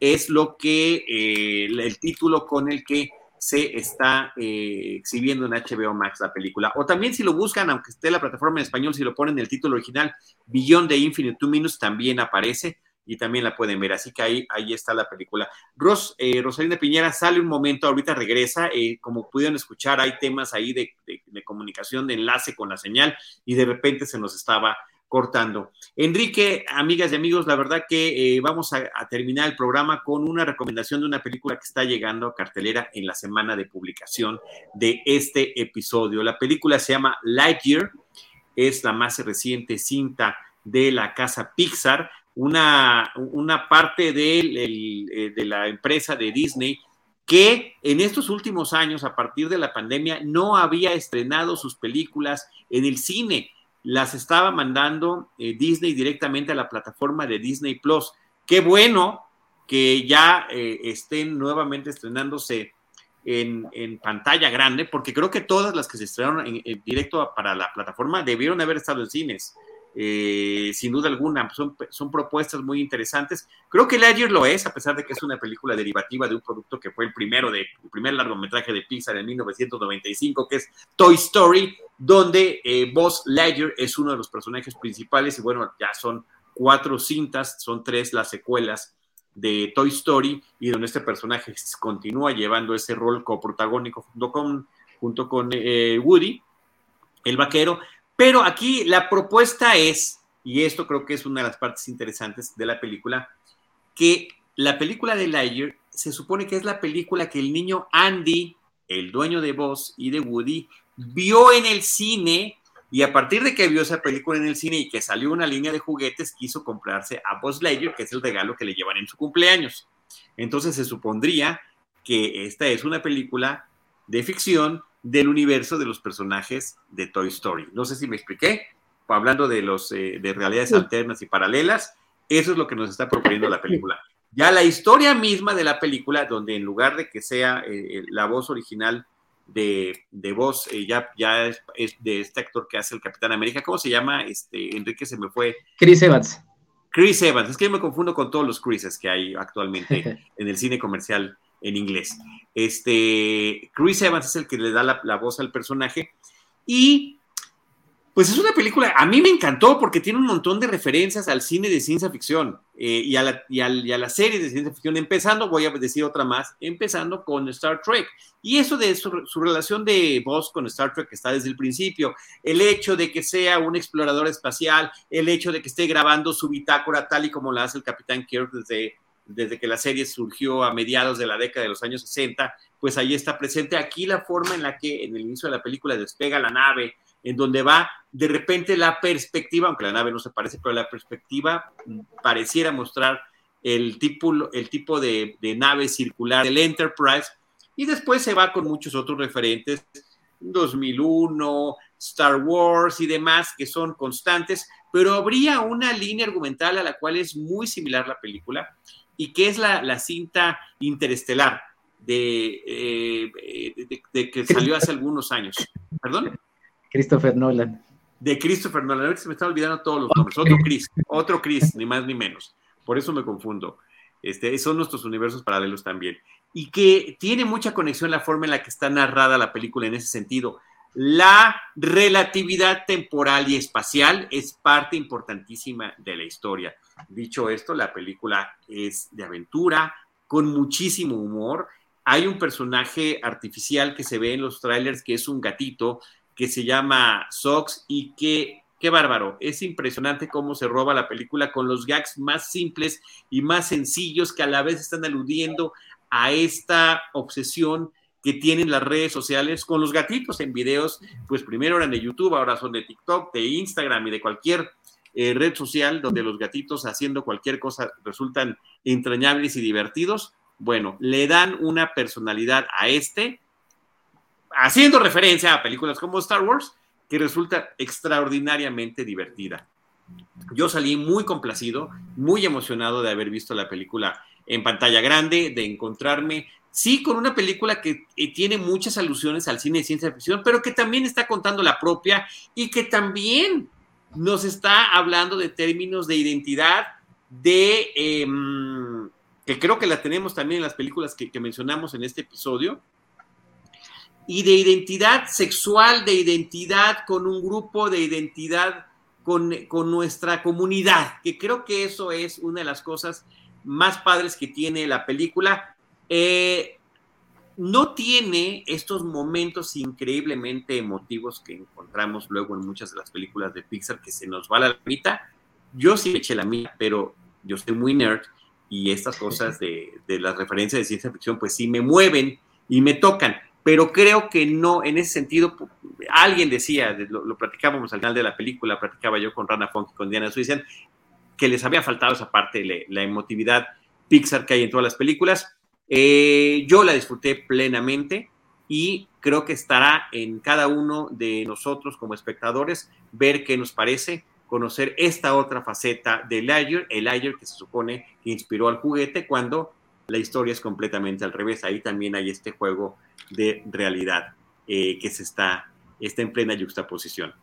es lo que, eh, el título con el que se está eh, exhibiendo en HBO Max la película. O también si lo buscan, aunque esté la plataforma en español, si lo ponen en el título original, Beyond the Infinite Two Minutes, también aparece y también la pueden ver. Así que ahí, ahí está la película. Ros, eh, Piñera sale un momento, ahorita regresa. Eh, como pudieron escuchar, hay temas ahí de, comunicación, de enlace con la señal y de repente se nos estaba cortando. Enrique, amigas y amigos, la verdad que eh, vamos a, terminar el programa con una recomendación de una película que está llegando a cartelera en la semana de publicación de este episodio. La película se llama Lightyear, es la más reciente cinta de la casa Pixar una, una parte eh, de, la empresa de Disney que en estos últimos años, a partir de la pandemia, no había estrenado sus películas en el cine. Las estaba mandando eh, Disney directamente a la plataforma de Disney Plus. Qué bueno que ya eh, estén nuevamente estrenándose en, en, pantalla grande, porque creo que todas las que se estrenaron en, en directo para la plataforma debieron haber estado en cines. Eh, sin duda alguna, son, propuestas muy interesantes. Creo que Lightyear lo es, a pesar de que es una película derivativa de un producto que fue el primero de, primer largometraje de Pixar en 1995, que es Toy Story, donde eh, Buzz Lightyear es uno de los personajes principales y bueno, ya son cuatro cintas, son tres las secuelas de Toy Story y donde este personaje continúa llevando ese rol coprotagónico junto con, junto con eh, Woody, el vaquero, pero aquí la propuesta es, y esto creo que es una de las partes interesantes de la película, que la película de Lightyear se supone que es la película que el niño Andy, el dueño de Buzz y de Woody, vio en el cine y a partir de que vio esa película en el cine y que salió una línea de juguetes, quiso comprarse a Buzz Lightyear, que es el regalo que le llevan en su cumpleaños. Entonces se supondría que esta es una película de ficción del universo de los personajes de Toy Story. No sé si me expliqué, hablando de, los, eh, de realidades alternas y paralelas, eso es lo que nos está proponiendo la película. Ya la historia misma de la película, donde en lugar de que sea eh, la voz original de, de voz, eh, ya, ya es, es, de este actor que hace el Capitán América, ¿cómo se llama? Este, Enrique se me fue. Chris Evans. Chris Evans, es que yo me confundo con todos los Chrises que hay actualmente en el cine comercial en inglés. Este, Chris Evans es el que le da la, voz al personaje y pues es una película, a mí me encantó porque tiene un montón de referencias al cine de ciencia ficción eh, y, a la, y, a, y, a serie de ciencia ficción, empezando, voy a decir otra más, empezando con Star Trek. Y eso de su, relación de voz con Star Trek está desde el principio, el hecho de que sea un explorador espacial, el hecho de que esté grabando su bitácora tal y como la hace el capitán Kirk desde desde que la serie surgió a mediados de la década de los años 60, pues ahí está presente. Aquí la forma en la que en el inicio de la película despega la nave, en donde va de repente la perspectiva, aunque la nave no se parece, pero la perspectiva pareciera mostrar el tipo, el tipo de, de nave circular del Enterprise, y después se va con muchos otros referentes, 2001, Star Wars y demás, que son constantes, pero habría una línea argumental a la cual es muy similar la película, y que es la, la cinta interestelar de, eh, de, de, que salió hace algunos años. ¿Perdón? Christopher Nolan. De Christopher Nolan. Ahorita se me están olvidando todos los nombres. Otro Chris, otro Chris, ni más ni menos. Por eso me confundo. Este, son nuestros universos paralelos también. Y que tiene mucha conexión la forma en la que está narrada la película en ese sentido. La relatividad temporal y espacial es parte importantísima de la historia. Dicho esto, la película es de aventura, con muchísimo humor. Hay un personaje artificial que se ve en los trailers que es un gatito que se llama Sox y que, qué bárbaro, es impresionante cómo se roba la película con los gags más simples y más sencillos que a la vez están aludiendo a esta obsesión que tienen las redes sociales con los gatitos en videos, pues primero eran de YouTube, ahora son de TikTok, de Instagram y de cualquier eh, red social donde los gatitos haciendo cualquier cosa resultan entrañables y divertidos, bueno, le dan una personalidad a este, haciendo referencia a películas como Star Wars, que resulta extraordinariamente divertida. Yo salí muy complacido, muy emocionado de haber visto la película en pantalla grande, de encontrarme, sí, con una película que eh, tiene muchas alusiones al cine de ciencia ficción, pero que también está contando la propia y que también nos está hablando de términos de identidad, de eh, que creo que la tenemos también en las películas que, que, mencionamos en este episodio, y de identidad sexual, de identidad con un grupo, de identidad con, con nuestra comunidad, que creo que eso es una de las cosas más padres que tiene la película. Eh, no tiene estos momentos increíblemente emotivos que encontramos luego en muchas de las películas de Pixar que se nos va la mitad. Yo sí eché la mía, pero yo soy muy nerd y estas cosas de, de las referencias de ciencia ficción pues sí me mueven y me tocan, pero creo que no, en ese sentido, alguien decía, lo, lo platicábamos al final de la película, platicaba yo con Rana Funk y con Diana Suizan, que les había faltado esa parte, la, la emotividad Pixar que hay en todas las películas, eh, yo la disfruté plenamente y creo que estará en cada uno de nosotros como espectadores ver qué nos parece, conocer esta otra faceta de Lightyear, el Lightyear que se supone que inspiró al juguete cuando la historia es completamente al revés. Ahí también hay este juego de realidad eh, que se está, está en plena yuxtaposición.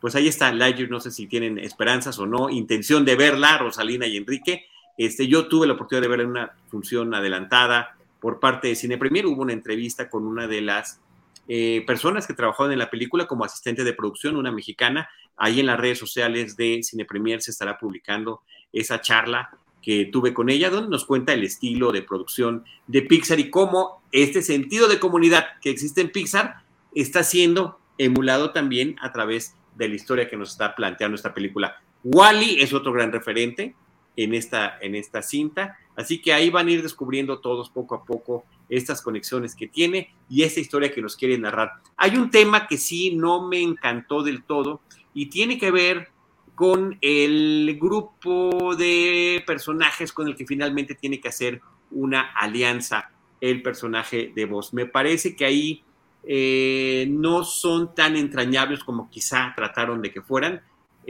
Pues ahí está, Lightyear, no sé si tienen esperanzas o no, intención de verla, Rosalina y Enrique. Este, yo tuve la oportunidad de en una función adelantada por parte de Cine Premier. Hubo una entrevista con una de las eh, personas que trabajaban en la película como asistente de producción, una mexicana. Ahí en las redes sociales de Cine Premier se estará publicando esa charla que tuve con ella, donde nos cuenta el estilo de producción de Pixar y cómo este sentido de comunidad que existe en Pixar está siendo emulado también a través de la historia que nos está planteando esta película. Wally es otro gran referente en esta, en esta cinta, así que ahí van a ir descubriendo todos poco a poco estas conexiones que tiene y esta historia que nos quiere narrar. Hay un tema que sí no me encantó del todo y tiene que ver con el grupo de personajes con el que finalmente tiene que hacer una alianza el personaje de voz. Me parece que ahí eh, no son tan entrañables como quizá trataron de que fueran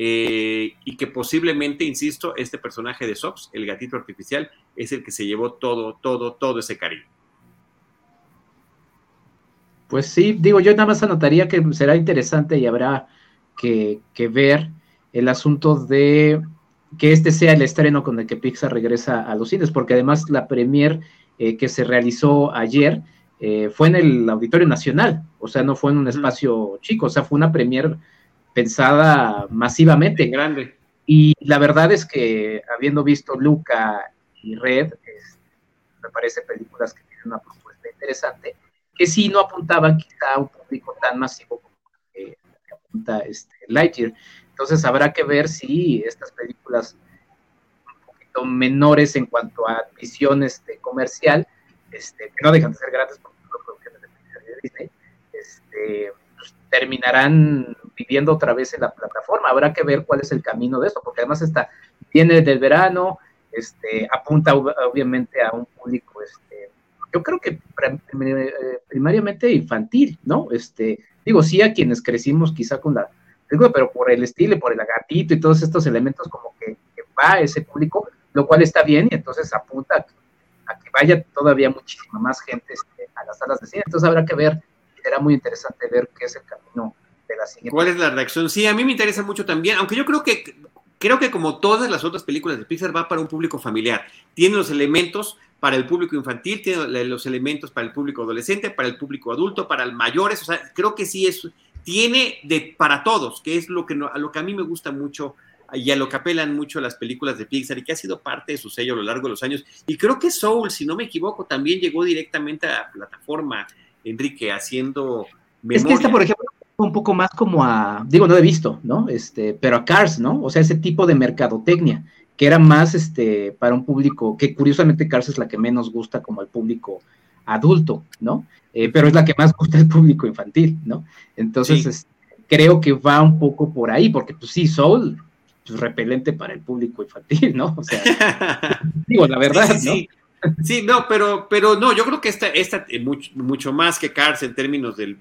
eh, y que posiblemente, insisto, este personaje de Sox, el gatito artificial, es el que se llevó todo, todo, todo ese cariño. Pues sí, digo, yo nada más anotaría que será interesante y habrá que, ver el asunto de que este sea el estreno con el que Pixar regresa a los cines, porque además la premier eh, que se realizó ayer eh, fue en el Auditorio Nacional, o sea, no fue en un espacio chico, o sea, fue una premier pensada masivamente. grande. Y la verdad es que habiendo visto Luca y Red, me parece películas que tienen una propuesta interesante que sí no apuntaban quizá a un público tan masivo como que apunta este Lightyear. Entonces habrá que ver si estas películas un poquito menores en cuanto a visiones de comercial, este, que no dejan de ser grandes porque son producciones de Disney, este, pues, terminarán viviendo otra vez en la plataforma. Habrá que ver cuál es el camino de eso, porque además está, viene del verano, este, apunta obviamente a un público este, yo creo que eh, primariamente infantil, ¿no? Este, digo, sí a quienes crecimos quizá con la pero por el estilo, por el gatito y todos estos elementos como que, va a ese público, lo cual está bien y entonces apunta a que, vaya todavía muchísima más gente este, a las salas de cine. Entonces habrá que ver, será muy interesante ver qué es el camino de la siguiente. ¿Cuál es la reacción? Sí, a mí me interesa mucho también, aunque yo creo que creo que como todas las otras películas de Pixar va para un público familiar. Tiene los elementos para el público infantil, tiene los elementos para el público adolescente, para el público adulto, para el mayores, o sea, creo que sí es, tiene de para todos, que es lo que, a lo que a mí me gusta mucho y a lo que apelan mucho las películas de Pixar y que ha sido parte de su sello a lo largo de los años. Y creo que Soul, si no me equivoco, también llegó directamente a la plataforma, Enrique, haciendo memoria. Es que esta, por ejemplo, un poco más como a, digo, no he visto, ¿no? Este, pero a Cars, ¿no? O sea, ese tipo de mercadotecnia que era más este, para un público, que curiosamente Cars es la que menos gusta como al público adulto, ¿no? Eh, pero es la que más gusta al público infantil, ¿no? Entonces, creo que va un poco por ahí, porque pues sí, Soul, pues repelente para el público infantil, ¿no? O sea, digo, la verdad, ¿no? Sí, no, pero, pero no, yo creo que esta, esta eh, mucho, mucho más que Cars en términos del,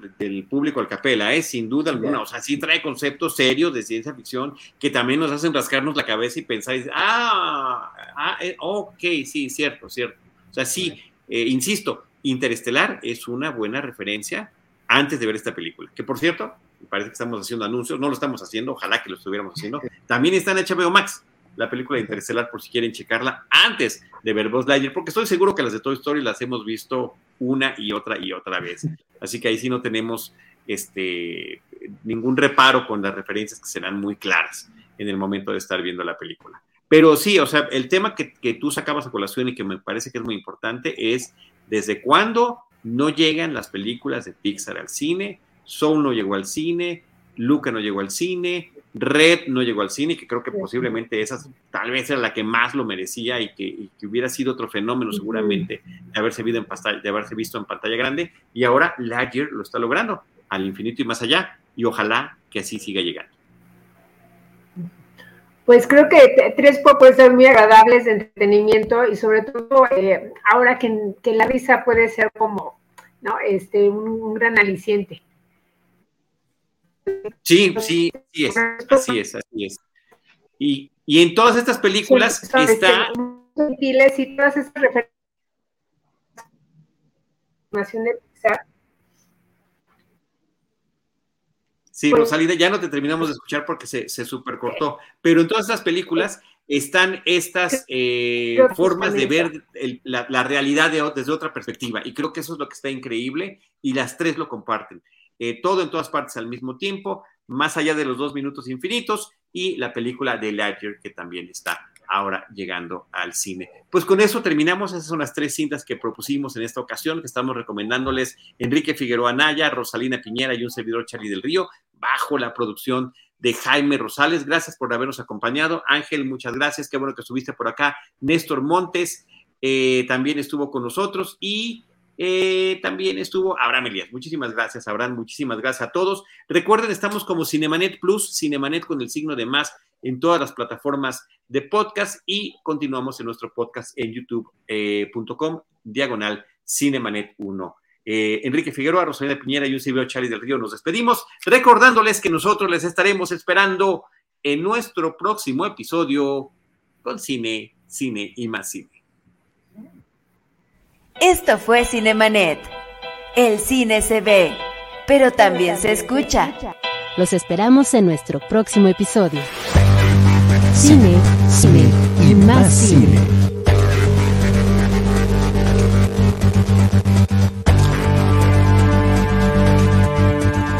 público al capela, ¿eh? sin duda alguna. O sea, sí trae conceptos serios de ciencia ficción que también nos hacen rascarnos la cabeza y pensar, ah, ah eh, ok, sí, cierto, cierto. O sea, sí, insisto, Interestelar es una buena referencia antes de ver esta película. Que por cierto, parece que estamos haciendo anuncios, no lo estamos haciendo, ojalá que lo estuviéramos haciendo. También está en HBO Max la película de Interestelar por si quieren checarla antes de ver Buzz Lightyear, porque estoy seguro que las de Toy Story las hemos visto una y otra y otra vez. Así que ahí sí no tenemos este, ningún reparo con las referencias que serán muy claras en el momento de estar viendo la película. Pero sí, o sea, el tema que, que tú sacabas a colación y que me parece que es muy importante es desde cuándo no llegan las películas de Pixar al cine, Soul no llegó al cine, Luca no llegó al cine, Red no llegó al cine, que creo que posiblemente esa tal vez era la que más lo merecía y que, hubiera sido otro fenómeno seguramente de haberse, visto en pantalla, de haberse visto en pantalla grande. Y ahora Lightyear lo está logrando al infinito y más allá. Y ojalá que así siga llegando. Pues creo que tres ser muy agradables de entretenimiento y sobre todo eh, ahora que, la risa puede ser como ¿no? este, un gran aliciente. Sí, sí, sí es, así es, así es. Y, y en todas estas películas está... Sí, Rosalida, ya no te terminamos de escuchar porque se, se supercortó, pero en todas estas películas están estas eh, formas de ver la, la, realidad desde otra perspectiva. Y creo que eso es lo que está increíble y las tres lo comparten. Eh, todo en todas partes al mismo tiempo, más allá de los dos minutos infinitos y la película de Ledger que también está ahora llegando al cine. Pues con eso terminamos. Esas son las tres cintas que propusimos en esta ocasión, que estamos recomendándoles Enrique Figueroa Naya, Rosalina Piñera y un servidor Charlie del Río, bajo la producción de Jaime Rosales. Gracias por habernos acompañado. Ángel, muchas gracias. Qué bueno que estuviste por acá. Néstor Montes eh, también estuvo con nosotros y eh, también estuvo Abraham Elías. Muchísimas gracias, Abraham. Muchísimas gracias a todos. Recuerden, estamos como Cinemanet Plus, Cinemanet con el signo de más en todas las plataformas de podcast y continuamos en nuestro podcast en youtube.com diagonal Cinemanet 1. Eh, Enrique Figueroa, Rosalina Piñera y un servidor Charlie del Río nos despedimos, recordándoles que nosotros les estaremos esperando en nuestro próximo episodio con cine, cine y más cine. Esto fue Cinemanet. El cine se ve, pero también se escucha. Los esperamos en nuestro próximo episodio. Cine, cine y más cine.